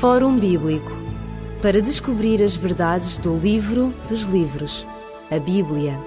Fórum Bíblico para descobrir as verdades do livro dos livros, a Bíblia.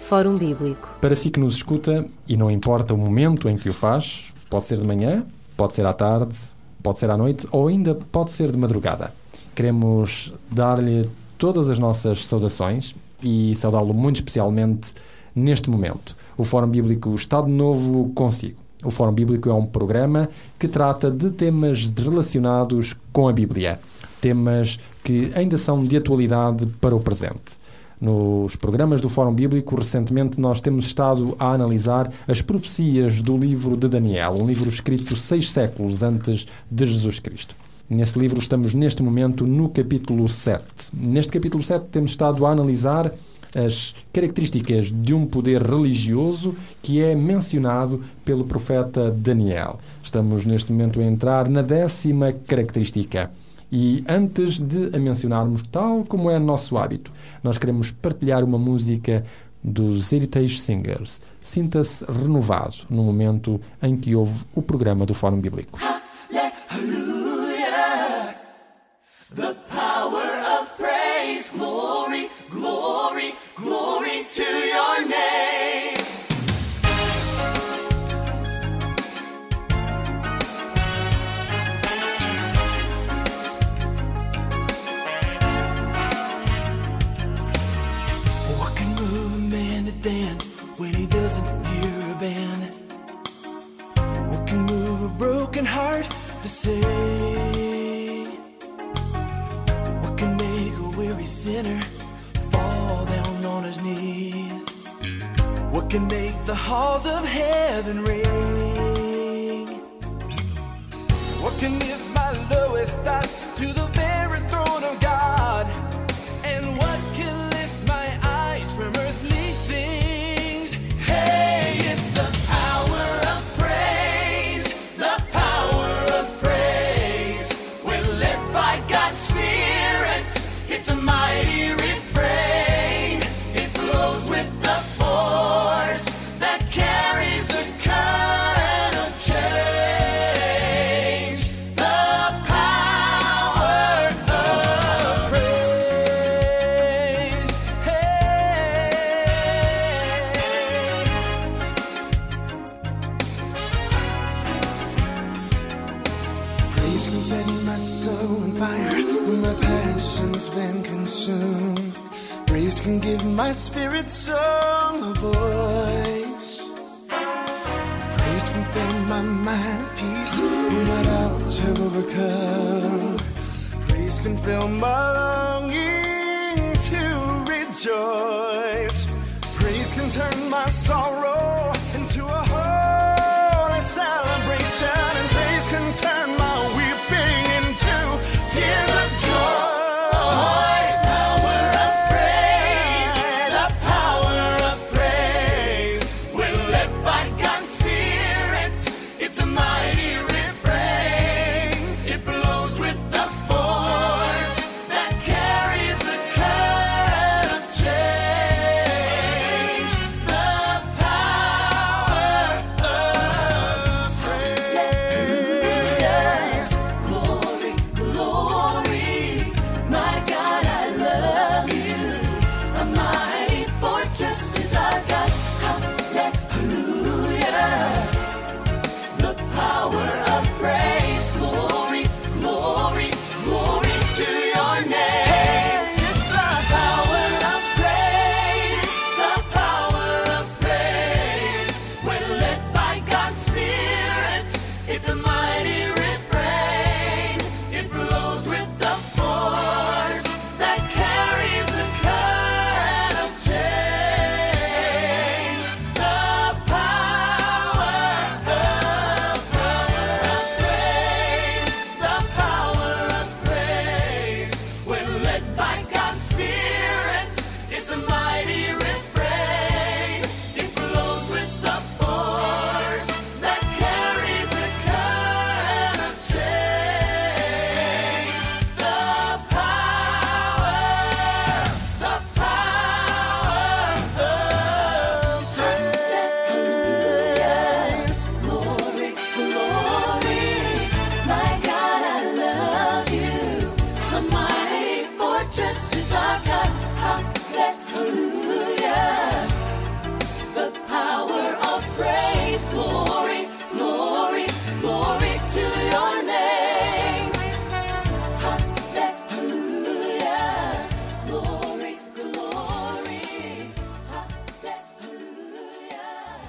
Fórum Bíblico. Para si que nos escuta, e não importa o momento em que o faz, pode ser de manhã, pode ser à tarde, pode ser à noite ou ainda pode ser de madrugada. Queremos dar-lhe todas as nossas saudações e saudá-lo muito especialmente neste momento. O Fórum Bíblico está de novo consigo. O Fórum Bíblico é um programa que trata de temas relacionados com a Bíblia, temas que ainda são de atualidade para o presente. Nos programas do Fórum Bíblico, recentemente nós temos estado a analisar as profecias do livro de Daniel, um livro escrito seis séculos antes de Jesus Cristo. Nesse livro estamos neste momento no capítulo 7. Neste capítulo 7 temos estado a analisar as características de um poder religioso que é mencionado pelo profeta Daniel. Estamos neste momento a entrar na décima característica. E antes de a mencionarmos, tal como é nosso hábito, nós queremos partilhar uma música dos Heritage Singers. Sinta-se renovado no momento em que ouve o programa do Fórum Bíblico. What can make a weary sinner fall down on his knees? What can make the halls of heaven ring? What can lift my lowest thought?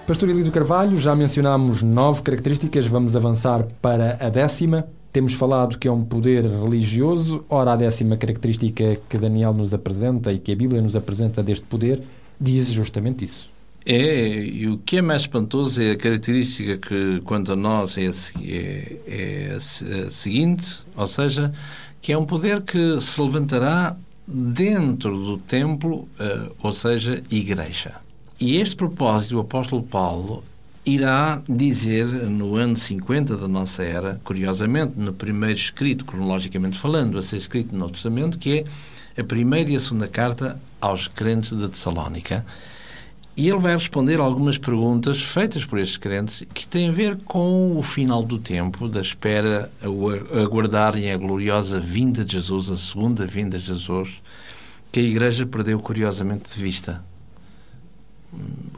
Pastor Elídio Carvalho, já mencionámos nove características, vamos avançar para a décima. Temos falado que é um poder religioso, ora, a décima característica que Daniel nos apresenta e que a Bíblia nos apresenta deste poder diz justamente isso. É, e o que é mais espantoso é a característica que, quanto a nós, é é, é a seguinte, ou seja, que é um poder que se levantará dentro do templo, uh, ou seja, igreja. E este propósito, o apóstolo Paulo irá dizer no ano 50 da nossa era, curiosamente, no primeiro escrito, cronologicamente falando, a ser escrito no Testamento, que é a primeira e a segunda carta aos crentes de Tessalónica. E ele vai responder algumas perguntas feitas por estes crentes que têm a ver com o final do tempo, da espera, a aguardarem a gloriosa vinda de Jesus, a segunda vinda de Jesus, que a Igreja perdeu curiosamente de vista.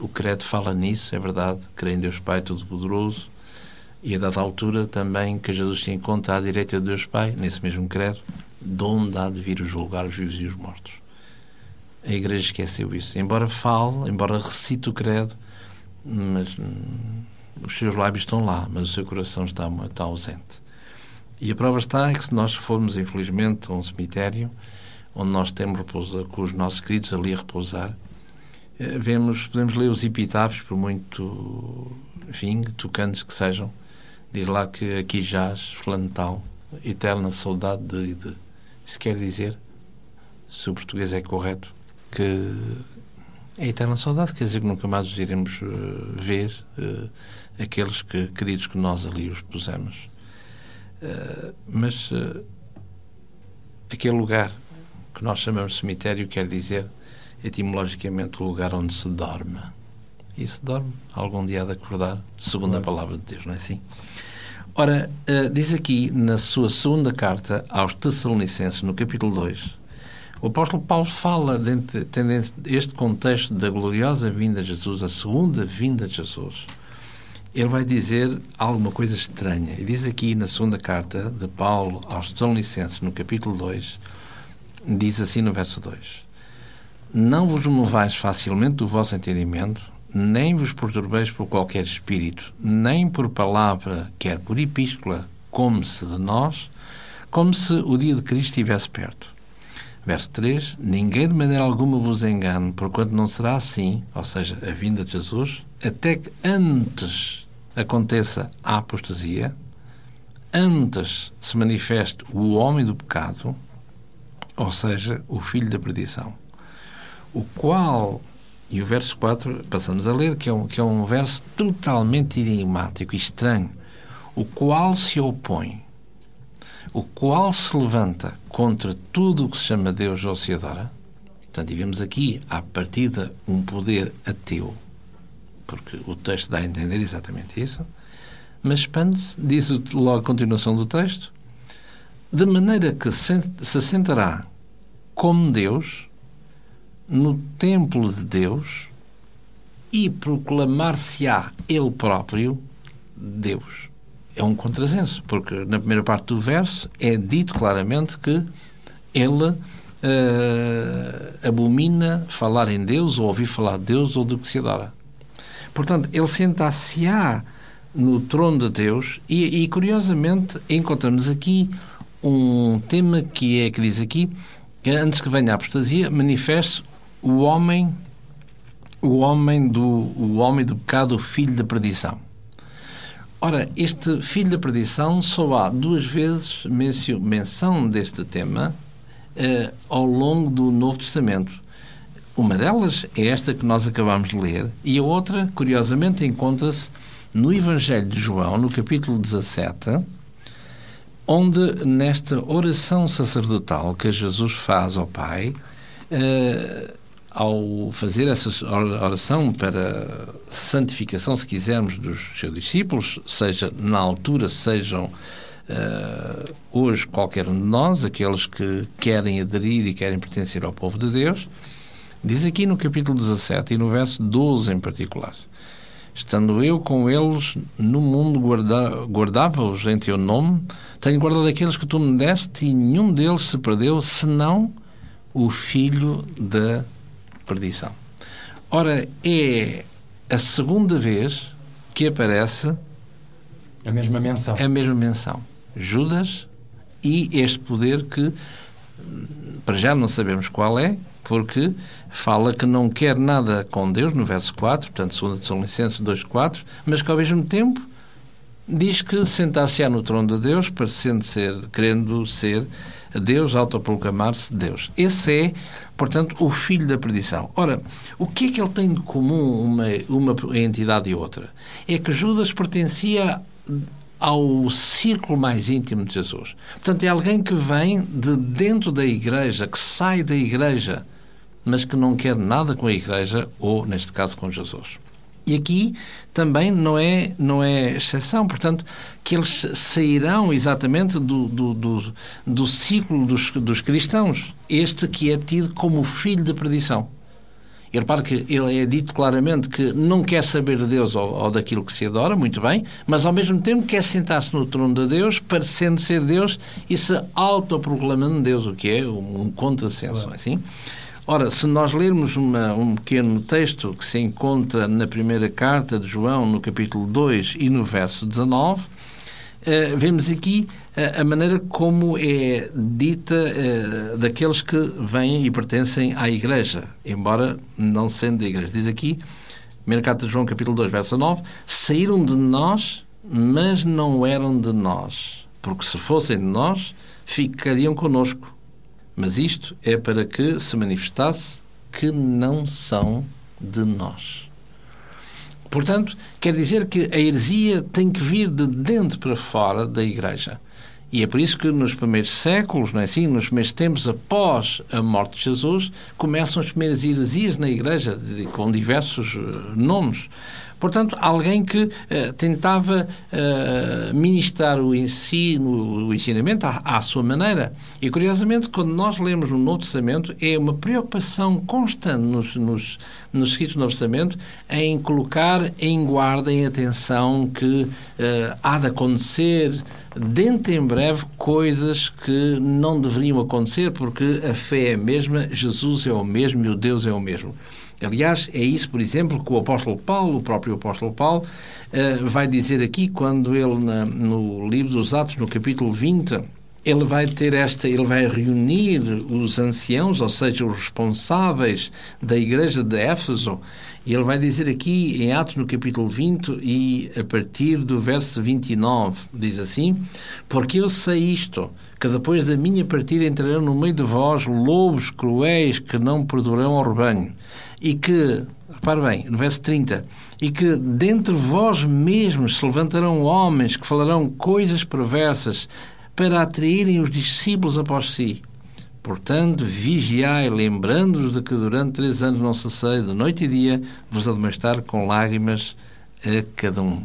O credo fala nisso, é verdade. Creio em Deus Pai Todo-Poderoso. E a dada altura também que Jesus se encontra à direita de Deus Pai, nesse mesmo credo, de onde há de vir julgar os vivos e os mortos. A Igreja esqueceu isso. Embora fale, embora recite o credo, mas hum, os seus lábios estão lá, mas o seu coração está, está ausente. E a prova está é que se nós formos, infelizmente, a um cemitério, onde nós temos repouso, com os nossos queridos ali a repousar, vemos, podemos ler os epitáfios, por muito, enfim, tocantes que sejam, diz lá que aqui jaz, fulano tal, eterna saudade de, de. Isso quer dizer, se o português é correto, que é eterna saudade, quer dizer que nunca mais os iremos uh, ver, uh, aqueles que, queridos que nós ali os pusemos. Uh, mas aquele lugar que nós chamamos cemitério quer dizer etimologicamente o lugar onde se dorme. E se dorme, algum dia há de acordar, segundo claro. a palavra de Deus, não é assim? Ora, uh, diz aqui na sua segunda carta aos Tessalonicenses, no capítulo 2, o apóstolo Paulo fala, dentro, tendo este contexto da gloriosa vinda de Jesus, a segunda vinda de Jesus, ele vai dizer alguma coisa estranha. E diz aqui na segunda carta de Paulo aos Tessalonicenses, no capítulo 2, diz assim no verso 2: Não vos movais facilmente do vosso entendimento, nem vos perturbeis por qualquer espírito, nem por palavra, quer por epístola, como se de nós, como se o dia de Cristo estivesse perto. Verso 3: Ninguém de maneira alguma vos engane, porquanto não será assim, ou seja, a vinda de Jesus, até que antes aconteça a apostasia, antes se manifeste o homem do pecado, ou seja, o filho da perdição, o qual, e o verso 4, passamos a ler, que é um, que é um verso totalmente enigmático e estranho, o qual se opõe, o qual se levanta contra tudo o que se chama Deus ou se adora. Portanto, e vemos aqui, à partida, um poder ateu, porque o texto dá a entender exatamente isso, mas expande-se, diz logo a continuação do texto, de maneira que se sentará como Deus no templo de Deus e proclamar-se-á ele próprio Deus. É um contrassenso, porque na primeira parte do verso é dito claramente que ele uh, abomina falar em Deus ou ouvir falar de Deus ou do que se adora. Portanto, ele senta-se-á no trono de Deus e, e, curiosamente, encontramos aqui um tema que é, que diz aqui, antes que venha a apostasia, manifeste o homem, o homem do, o homem do pecado, o filho da perdição. Ora, este filho da perdição só há duas vezes menção deste tema uh, ao longo do Novo Testamento. Uma delas é esta que nós acabamos de ler, e a outra, curiosamente, encontra-se no Evangelho de João, no capítulo 17, onde, nesta oração sacerdotal que Jesus faz ao Pai, uh, ao fazer essa oração para santificação, se quisermos, dos seus discípulos, seja na altura, sejam uh, hoje qualquer um de nós, aqueles que querem aderir e querem pertencer ao povo de Deus, diz aqui no capítulo 17 e no verso 12 em particular. Estando eu com eles no mundo, guarda, guardava-os em teu nome, tenho guardado aqueles que tu me deste e nenhum deles se perdeu, senão o filho da perdição. Ora, é a segunda vez que aparece A mesma menção. a mesma menção. Judas e este poder que, para já não sabemos qual é, porque fala que não quer nada com Deus, no verso 4, portanto, 2 Tessalonicenses 2, 4, mas que ao mesmo tempo diz que sentar-se-á no trono de Deus, parecendo ser, querendo ser Deus, autoproclamar-se Deus. Esse é, portanto, o filho da perdição. Ora, o que é que ele tem de comum uma, uma entidade e outra? É que Judas pertencia ao círculo mais íntimo de Jesus. Portanto, é alguém que vem de dentro da igreja, que sai da igreja, mas que não quer nada com a igreja, ou, neste caso, com Jesus. E aqui também não é, não é exceção, portanto, que eles sairão exatamente do, do, do, do ciclo dos, dos cristãos. Este que é tido como o filho da perdição. E repare que ele é dito claramente que não quer saber de Deus ou, ou daquilo que se adora, muito bem, mas ao mesmo tempo quer sentar-se no trono de Deus, parecendo ser Deus e se autoproclamando Deus, o que é um, um contrassenso, não é assim? Ora, se nós lermos uma, um pequeno texto que se encontra na primeira carta de João, no capítulo 2 e no verso 19, eh, vemos aqui eh, a maneira como é dita eh, daqueles que vêm e pertencem à Igreja, embora não sendo da Igreja. Diz aqui, primeira carta de João, capítulo 2, verso 9, saíram de nós, mas não eram de nós, porque se fossem de nós, ficariam conosco. Mas isto é para que se manifestasse que não são de nós. Portanto, quer dizer que a heresia tem que vir de dentro para fora da Igreja. E é por isso que nos primeiros séculos, não é assim, nos primeiros tempos após a morte de Jesus, começam as primeiras heresias na Igreja, com diversos nomes. Portanto, alguém que uh, tentava uh, ministrar o ensino, o ensinamento à, à, sua maneira. E, curiosamente, quando nós lemos no Novo Testamento, é uma preocupação constante nos, nos, nos escritos do Novo Testamento em colocar em guarda, em atenção, que uh, há de acontecer dentro em breve coisas que não deveriam acontecer, porque a fé é a mesma, Jesus é o mesmo e o Deus é o mesmo. Aliás, é isso, por exemplo, que o apóstolo Paulo, o próprio apóstolo Paulo, uh, vai dizer aqui, quando ele, no livro dos Atos, no capítulo 20, ele vai ter esta, ele vai reunir os anciãos, ou seja, os responsáveis da igreja de Éfeso, e ele vai dizer aqui em Atos no capítulo 20 e a partir do verso 29, diz assim: Porque eu sei isto, que depois da minha partida entrarão no meio de vós lobos cruéis que não perdurarão ao rebanho, e que, repare bem, no verso 30, e que dentre vós mesmos se levantarão homens que falarão coisas perversas para atraírem os discípulos após si. Portanto, vigiai, lembrando-vos de que durante três anos não cessei, de noite e dia, vos admoestar com lágrimas a cada um.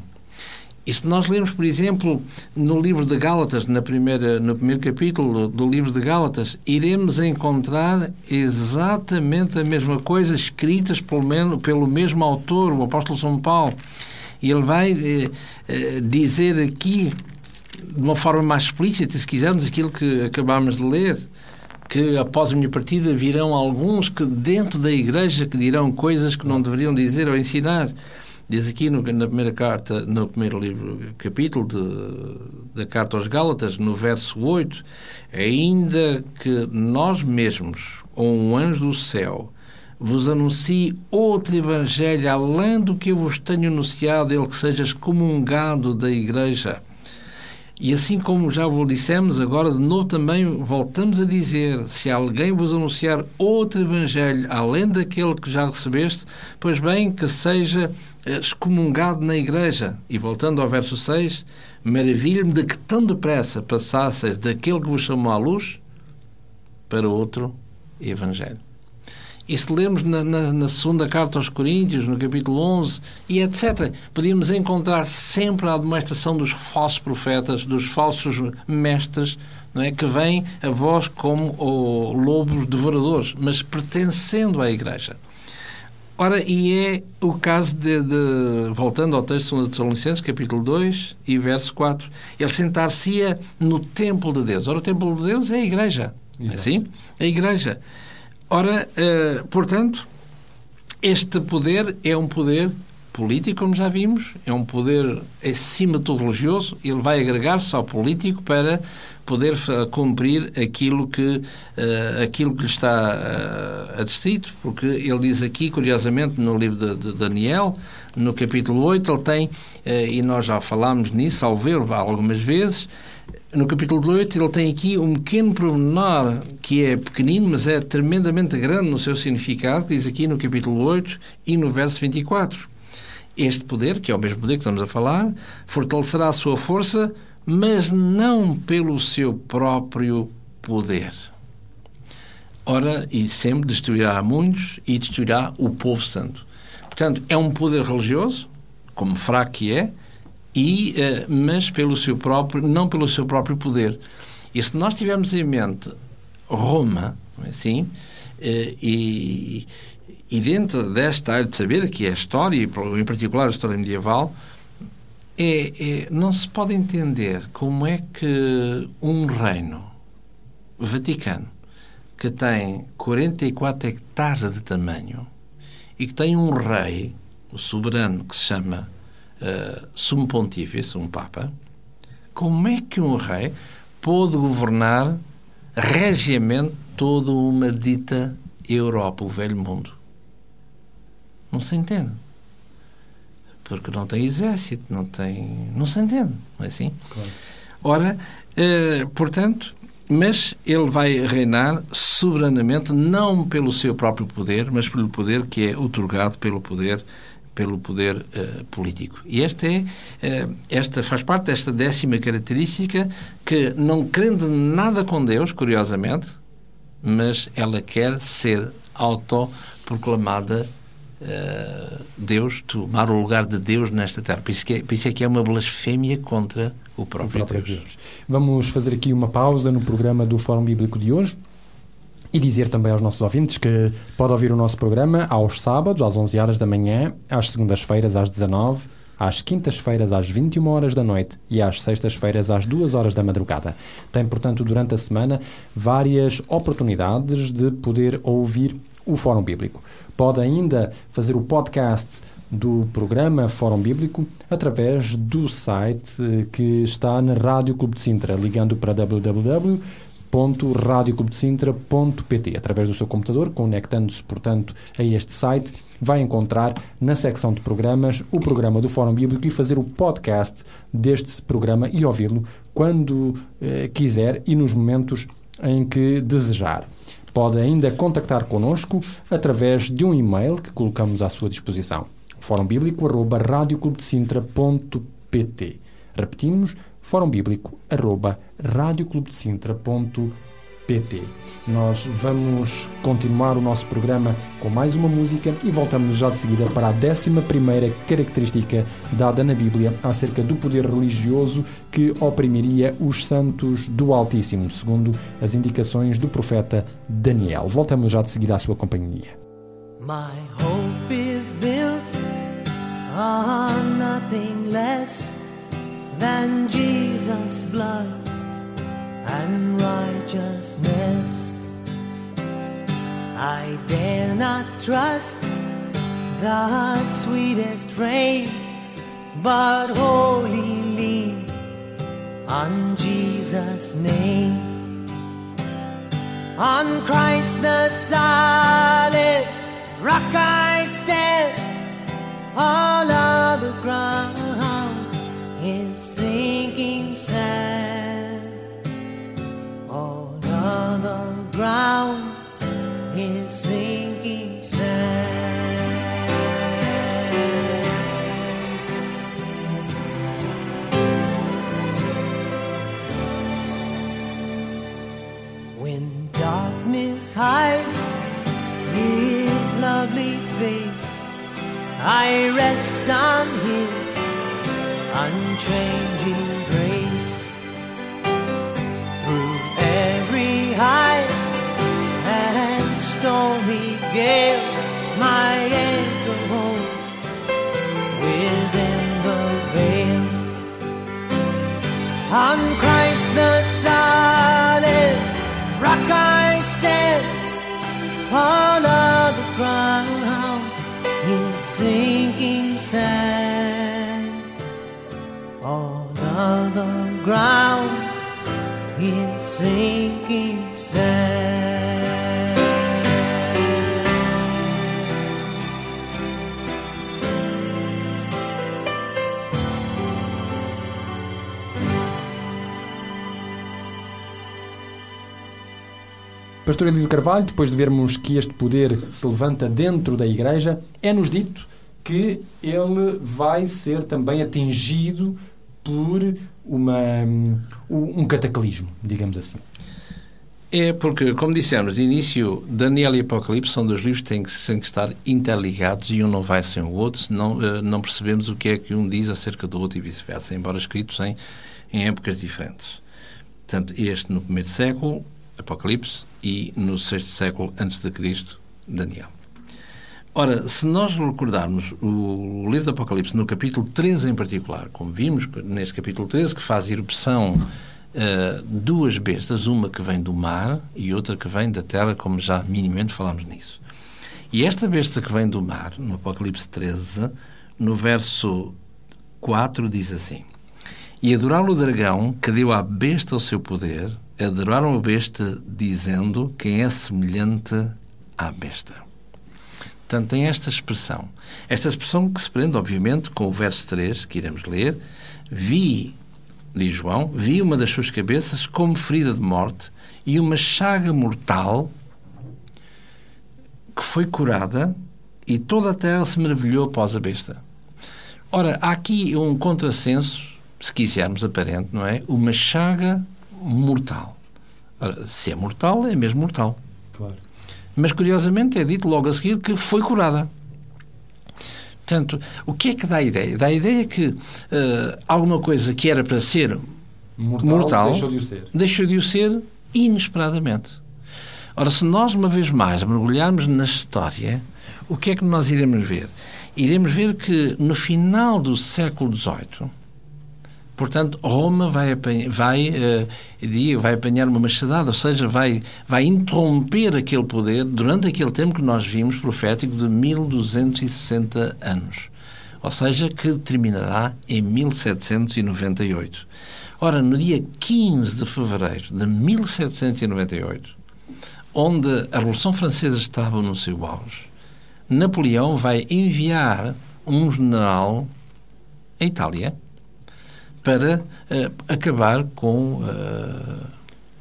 E se nós lermos, por exemplo, no livro de Gálatas, na primeira, no primeiro capítulo do livro de Gálatas, iremos encontrar exatamente a mesma coisa, escritas pelo, menos, pelo mesmo autor, o apóstolo São Paulo. E ele vai eh, eh, dizer aqui, de uma forma mais explícita, se quisermos, aquilo que acabámos de ler, que após a minha partida virão alguns que dentro da igreja que dirão coisas que não deveriam dizer ou ensinar. Diz aqui no, na primeira carta, no primeiro livro, capítulo de, da carta aos Gálatas, no verso 8, ainda que nós mesmos, ou um anjo do céu, vos anuncie outro evangelho além do que eu vos tenho anunciado, ele que seja excomungado da igreja. E assim como já vos dissemos, agora de novo também voltamos a dizer: se alguém vos anunciar outro evangelho além daquele que já recebeste, pois bem, que seja excomungado na igreja. E voltando ao verso 6, maravilho-me de que tão depressa passasseis daquele que vos chamou à luz para outro evangelho. E se lermos na, na, na, segunda carta aos Coríntios, no capítulo 11, e etc., podíamos encontrar sempre a admoestação dos falsos profetas, dos falsos mestres, não é? que vêm a vós como o lobos devoradores, mas pertencendo à Igreja. Ora, e é o caso de, de voltando ao texto de Tessalonicenses, capítulo 2 e verso 4, ele sentar-se-ia no templo de Deus. Ora, o templo de Deus é a Igreja. Exato. Assim? A Igreja. Ora, uh, portanto, este poder é um poder político, como já vimos, é um poder acima de tudo religioso, ele vai agregar-se ao político para poder cumprir aquilo que, eh, aquilo que lhe está eh, adstrito, porque ele diz aqui, curiosamente, no livro de, de Daniel, no capítulo 8, ele tem, eh, e nós já falámos nisso, ao ver algumas vezes, no capítulo 8 ele tem aqui um pequeno pormenor que é pequenino, mas é tremendamente grande no seu significado, que diz aqui no capítulo 8 e no verso 24. Este poder, que é o mesmo poder que estamos a falar, fortalecerá a sua força, mas não pelo seu próprio poder. Ora, e sempre destruirá muitos e destruirá o povo santo. Portanto, é um poder religioso, como fraco que é, e, eh, mas pelo seu próprio, não pelo seu próprio poder. E se nós tivermos em mente Roma, é assim, eh, e, e dentro desta área de saber, que é a história, e em particular a história medieval, é, é- não se pode entender como é que um reino Vaticano que tem 44 hectares de tamanho e que tem um rei, o soberano, que se chama uh, Sumo Pontífice, um Papa, como é que um rei pôde governar regiamente toda uma dita Europa, o velho mundo? Não se entende. Porque não tem exército, não tem. Não se entende, não é assim? Ora, eh, portanto, mas ele vai reinar soberanamente, não pelo seu próprio poder, mas pelo poder que é otorgado pelo poder pelo poder eh, político. E esta é eh, esta faz parte desta décima característica que não crendo nada com Deus, curiosamente, mas ela quer ser autoproclamada eh, Deus, tomar o lugar de Deus nesta terra. Por isso, que é, por isso é que é uma blasfémia contra o o próprio, próprio Deus. Deus. Vamos fazer aqui uma pausa no programa do Fórum Bíblico de hoje e dizer também aos nossos ouvintes que pode ouvir o nosso programa aos sábados, às 11 horas da manhã, às segundas-feiras, às 19 às quintas-feiras, às 21 horas da noite e às sextas-feiras, às 2 horas da madrugada. Tem, portanto, durante a semana, várias oportunidades de poder ouvir o Fórum Bíblico. Pode ainda fazer o podcast do programa Fórum Bíblico através do site eh, que está na Rádio Clube de Sintra, ligando para www.radioclubdesintra.pt através do seu computador, conectando-se, portanto, a este site, vai encontrar na secção de programas o programa do Fórum Bíblico e fazer o podcast deste programa e ouvi-lo quando eh, quiser e nos momentos em que desejar. Pode ainda contactar connosco através de um e-mail que colocamos à sua disposição. fórumbíblico.radioclubdecintra.pt Repetimos, fórumbíblico.radioclubdecintra.pt Nós vamos continuar o nosso programa com mais uma música e voltamos já de seguida para a décima primeira característica dada na Bíblia acerca do poder religioso que oprimiria os santos do Altíssimo, segundo as indicações do profeta Daniel. Voltamos já de seguida à sua companhia. My hope is built on nothing less than Jesus' blood and righteousness. I dare not trust the sweetest frame, but wholly lean on Jesus' name. On Christ the solid rock I stand. I rest on his unchanging grace. Through every high and stormy gale, my anchor holds within the veil. On Christ the solid rock I stand, All the ground in sinking sand. Pastor Elidio Carvalho, depois de vermos que este poder se levanta dentro da Igreja, é-nos dito que ele vai ser também atingido por uma, um cataclismo, digamos assim. É porque, como dissemos de início, Daniel e Apocalipse são dois livros que têm que, têm que estar interligados e um não vai sem o outro, senão uh, não percebemos o que é que um diz acerca do outro e vice-versa, embora escritos em, em épocas diferentes. Portanto, este no primeiro século, Apocalipse, e no sexto século antes de Cristo, Daniel. Ora, se nós recordarmos o livro do Apocalipse no capítulo 13 em particular, como vimos neste capítulo 13, que faz erupção uh, duas bestas, uma que vem do mar e outra que vem da terra, como já minimamente falámos nisso. E esta besta que vem do mar, no Apocalipse 13, no verso 4, diz assim: E adoraram o dragão que deu à besta o seu poder, adoraram a besta, dizendo: Quem é semelhante à besta? Portanto, tem esta expressão. Esta expressão que se prende, obviamente, com o verso 3, que iremos ler. Vi, diz João, vi uma das suas cabeças como ferida de morte e uma chaga mortal que foi curada e toda a terra se maravilhou após a besta. Ora, há aqui um contrassenso, se quisermos, aparente, não é? Uma chaga mortal. Ora, se é mortal, é mesmo mortal. Claro. Mas, curiosamente, é dito logo a seguir que foi curada. Portanto, o que é que dá a ideia? Dá a ideia que uh, alguma coisa que era para ser Mortal, mortal, deixou de o ser. deixou de o ser inesperadamente. Ora, se nós, uma vez mais, mergulharmos na história, o que é que nós iremos ver? Iremos ver que no final do século XVIII, portanto, Roma vai, apanhar, vai, digo, vai apanhar uma machadada, ou seja, vai, vai interromper aquele poder durante aquele tempo que nós vimos profético de 1260 anos. Ou seja, que terminará em 1798. Ora, no dia 15 de fevereiro de 1798, onde a Revolução Francesa estava no seu auge, Napoleão vai enviar um general à Itália para uh, acabar com. Uh,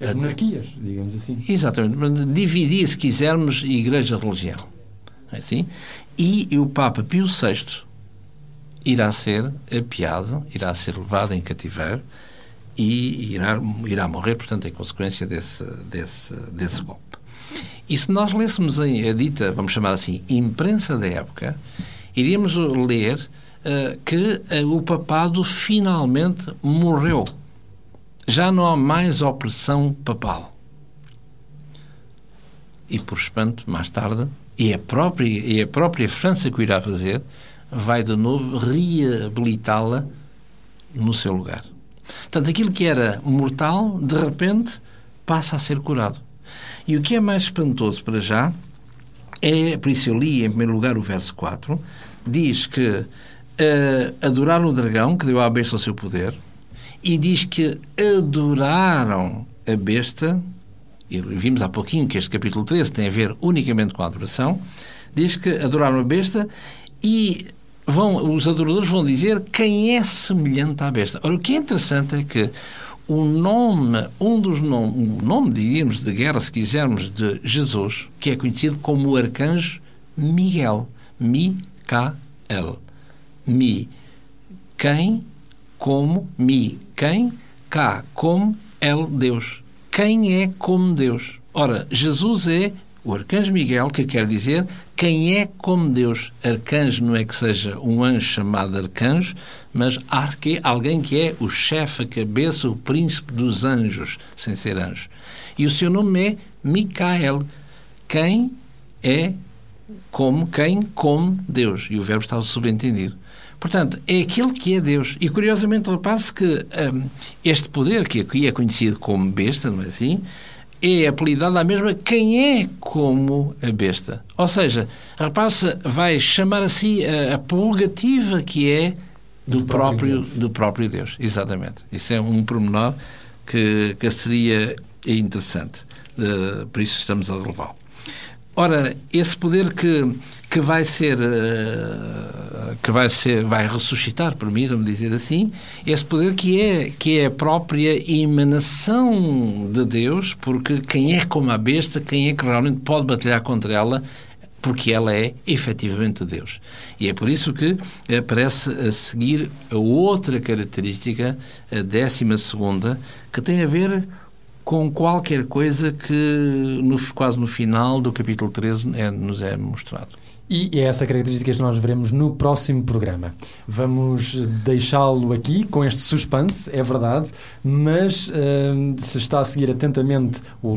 As monarquias, digamos assim. Exatamente. Dividir, se quisermos, igreja-religião. É assim? E o Papa Pio VI irá ser apiado, irá ser levado em cativeiro e irá, irá morrer, portanto, em consequência desse, desse, desse golpe. E se nós lêssemos a, a dita, vamos chamar assim, imprensa da época, iríamos ler uh, que uh, o papado finalmente morreu. Já não há mais opressão papal. E, por espanto, mais tarde, e a própria, e a própria França que o irá fazer, vai de novo reabilitá-la no seu lugar. Portanto, aquilo que era mortal, de repente, passa a ser curado. E o que é mais espantoso para já é, por isso eu li em primeiro lugar o verso 4, diz que uh, adoraram o dragão que deu à besta o seu poder, e diz que adoraram a besta, e vimos há pouquinho que este capítulo 13 tem a ver unicamente com a adoração, diz que adoraram a besta e vão, os adoradores vão dizer quem é semelhante à besta. Ora, o que é interessante é que o nome, um dos nomes, um nome, diríamos, de guerra, se quisermos, de Jesus, que é conhecido como o arcanjo Miguel. Mi-Ca-El. Mi, quem, como, mi, quem, cá, como, El, Deus. Quem é como Deus? Ora, Jesus é o arcanjo Miguel, que quer dizer quem é como Deus. Arcanjo não é que seja um anjo chamado arcanjo, mas arque, alguém que é o chefe, a cabeça, o príncipe dos anjos, sem ser anjo. E o seu nome é Micael. Quem é como, quem como Deus. E o verbo está subentendido. Portanto, é aquele que é Deus. E curiosamente, repare-se que um, este poder, que aqui é conhecido como besta, não é assim? é apelidado à mesma quem é como a besta. Ou seja, repare-se, vai chamar a si a, a prerrogativa que é do, Do próprio próprio, Deus. do próprio Deus. Exatamente. Isso é um pormenor que, que seria interessante. Eh, por isso estamos a relevá-lo. Ora, esse poder que, que vai ser eh, que vai ser vai ressuscitar, permitam-me dizer assim, esse poder que é que é a própria emanação de Deus, porque quem é como a besta, quem é que realmente pode batalhar contra ela, porque ela é efetivamente Deus. E é por isso que aparece a seguir a outra característica, a décima segunda, que tem a ver com qualquer coisa que no, quase no final do capítulo 13 é, nos é mostrado. E é essa característica que nós veremos no próximo programa. Vamos deixá-lo aqui com este suspense, é verdade, mas uh, se está a seguir atentamente o,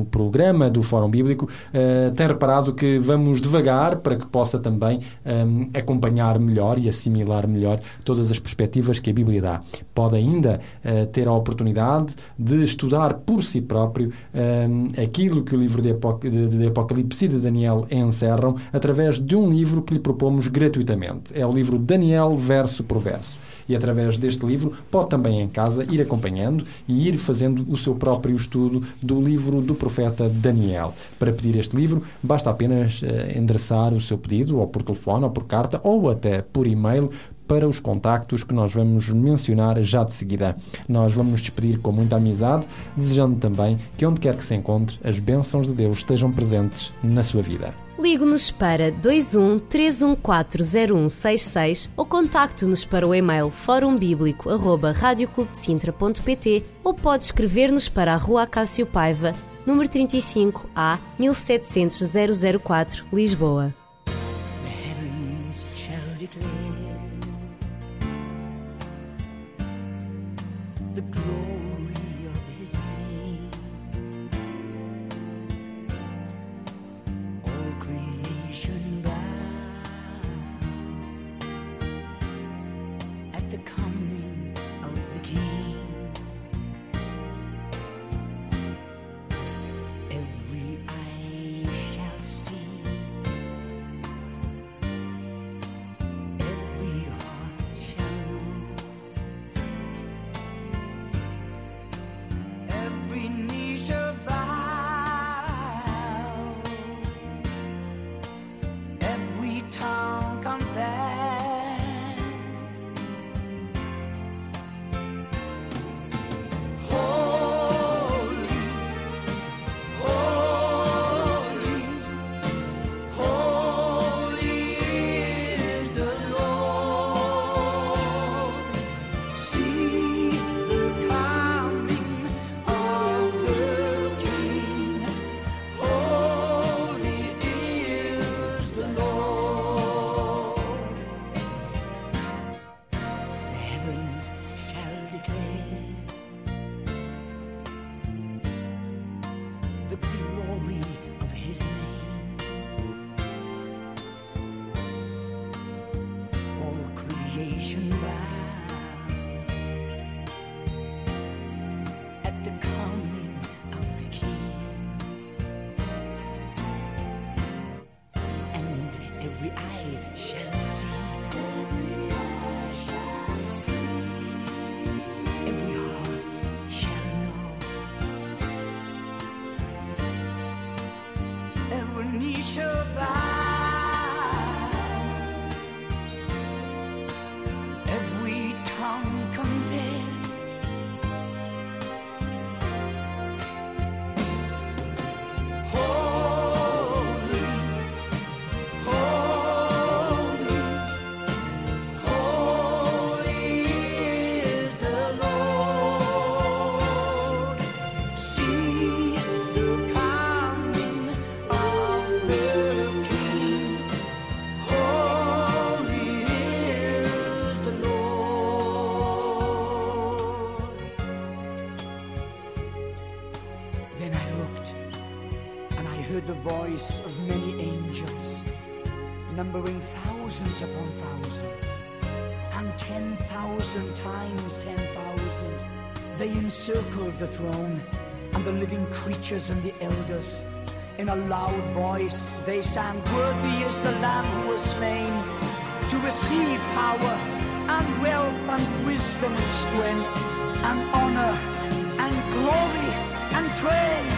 o programa do Fórum Bíblico, uh, tem reparado que vamos devagar para que possa também um, acompanhar melhor e assimilar melhor todas as perspectivas que a Bíblia dá. Pode ainda uh, ter a oportunidade de estudar por si próprio um, aquilo que o livro de, Apoc de, de Apocalipse e de Daniel encerram através de um livro que lhe propomos gratuitamente. É o livro Daniel verso por verso. E através deste livro pode também em casa ir acompanhando e ir fazendo o seu próprio estudo do livro do profeta Daniel. Para pedir este livro, basta apenas uh, endereçar o seu pedido, ou por telefone, ou por carta, ou até por e-mail para os contactos que nós vamos mencionar já de seguida. Nós vamos nos despedir com muita amizade, desejando também que onde quer que se encontre, as bênçãos de Deus estejam presentes na sua vida. Ligue-nos para 21 3140166 ou contacte-nos para o e-mail forumbíblico.radioclubdecintra.pt ou pode escrever-nos para a Rua Acácio Paiva, número 35 A 1700 004, Lisboa. thousands upon thousands, and ten thousand times ten thousand. They encircled the throne, and the living creatures and the elders. In a loud voice they sang, Worthy is the Lamb who was slain to receive power and wealth and wisdom and strength and honor and glory and praise.